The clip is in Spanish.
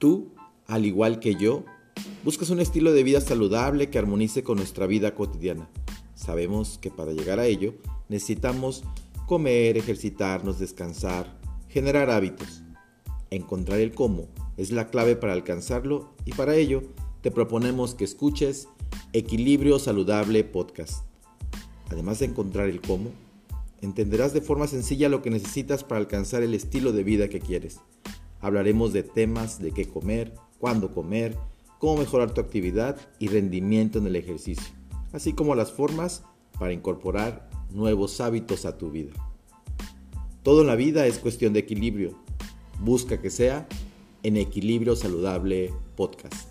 Tú, al igual que yo, buscas un estilo de vida saludable que armonice con nuestra vida cotidiana. Sabemos que para llegar a ello necesitamos comer, ejercitarnos, descansar, generar hábitos. Encontrar el cómo es la clave para alcanzarlo y para ello te proponemos que escuches Equilibrio Saludable Podcast. Además de encontrar el cómo, entenderás de forma sencilla lo que necesitas para alcanzar el estilo de vida que quieres. Hablaremos de temas de qué comer, cuándo comer, cómo mejorar tu actividad y rendimiento en el ejercicio, así como las formas para incorporar nuevos hábitos a tu vida. Todo en la vida es cuestión de equilibrio. Busca que sea en Equilibrio Saludable Podcast.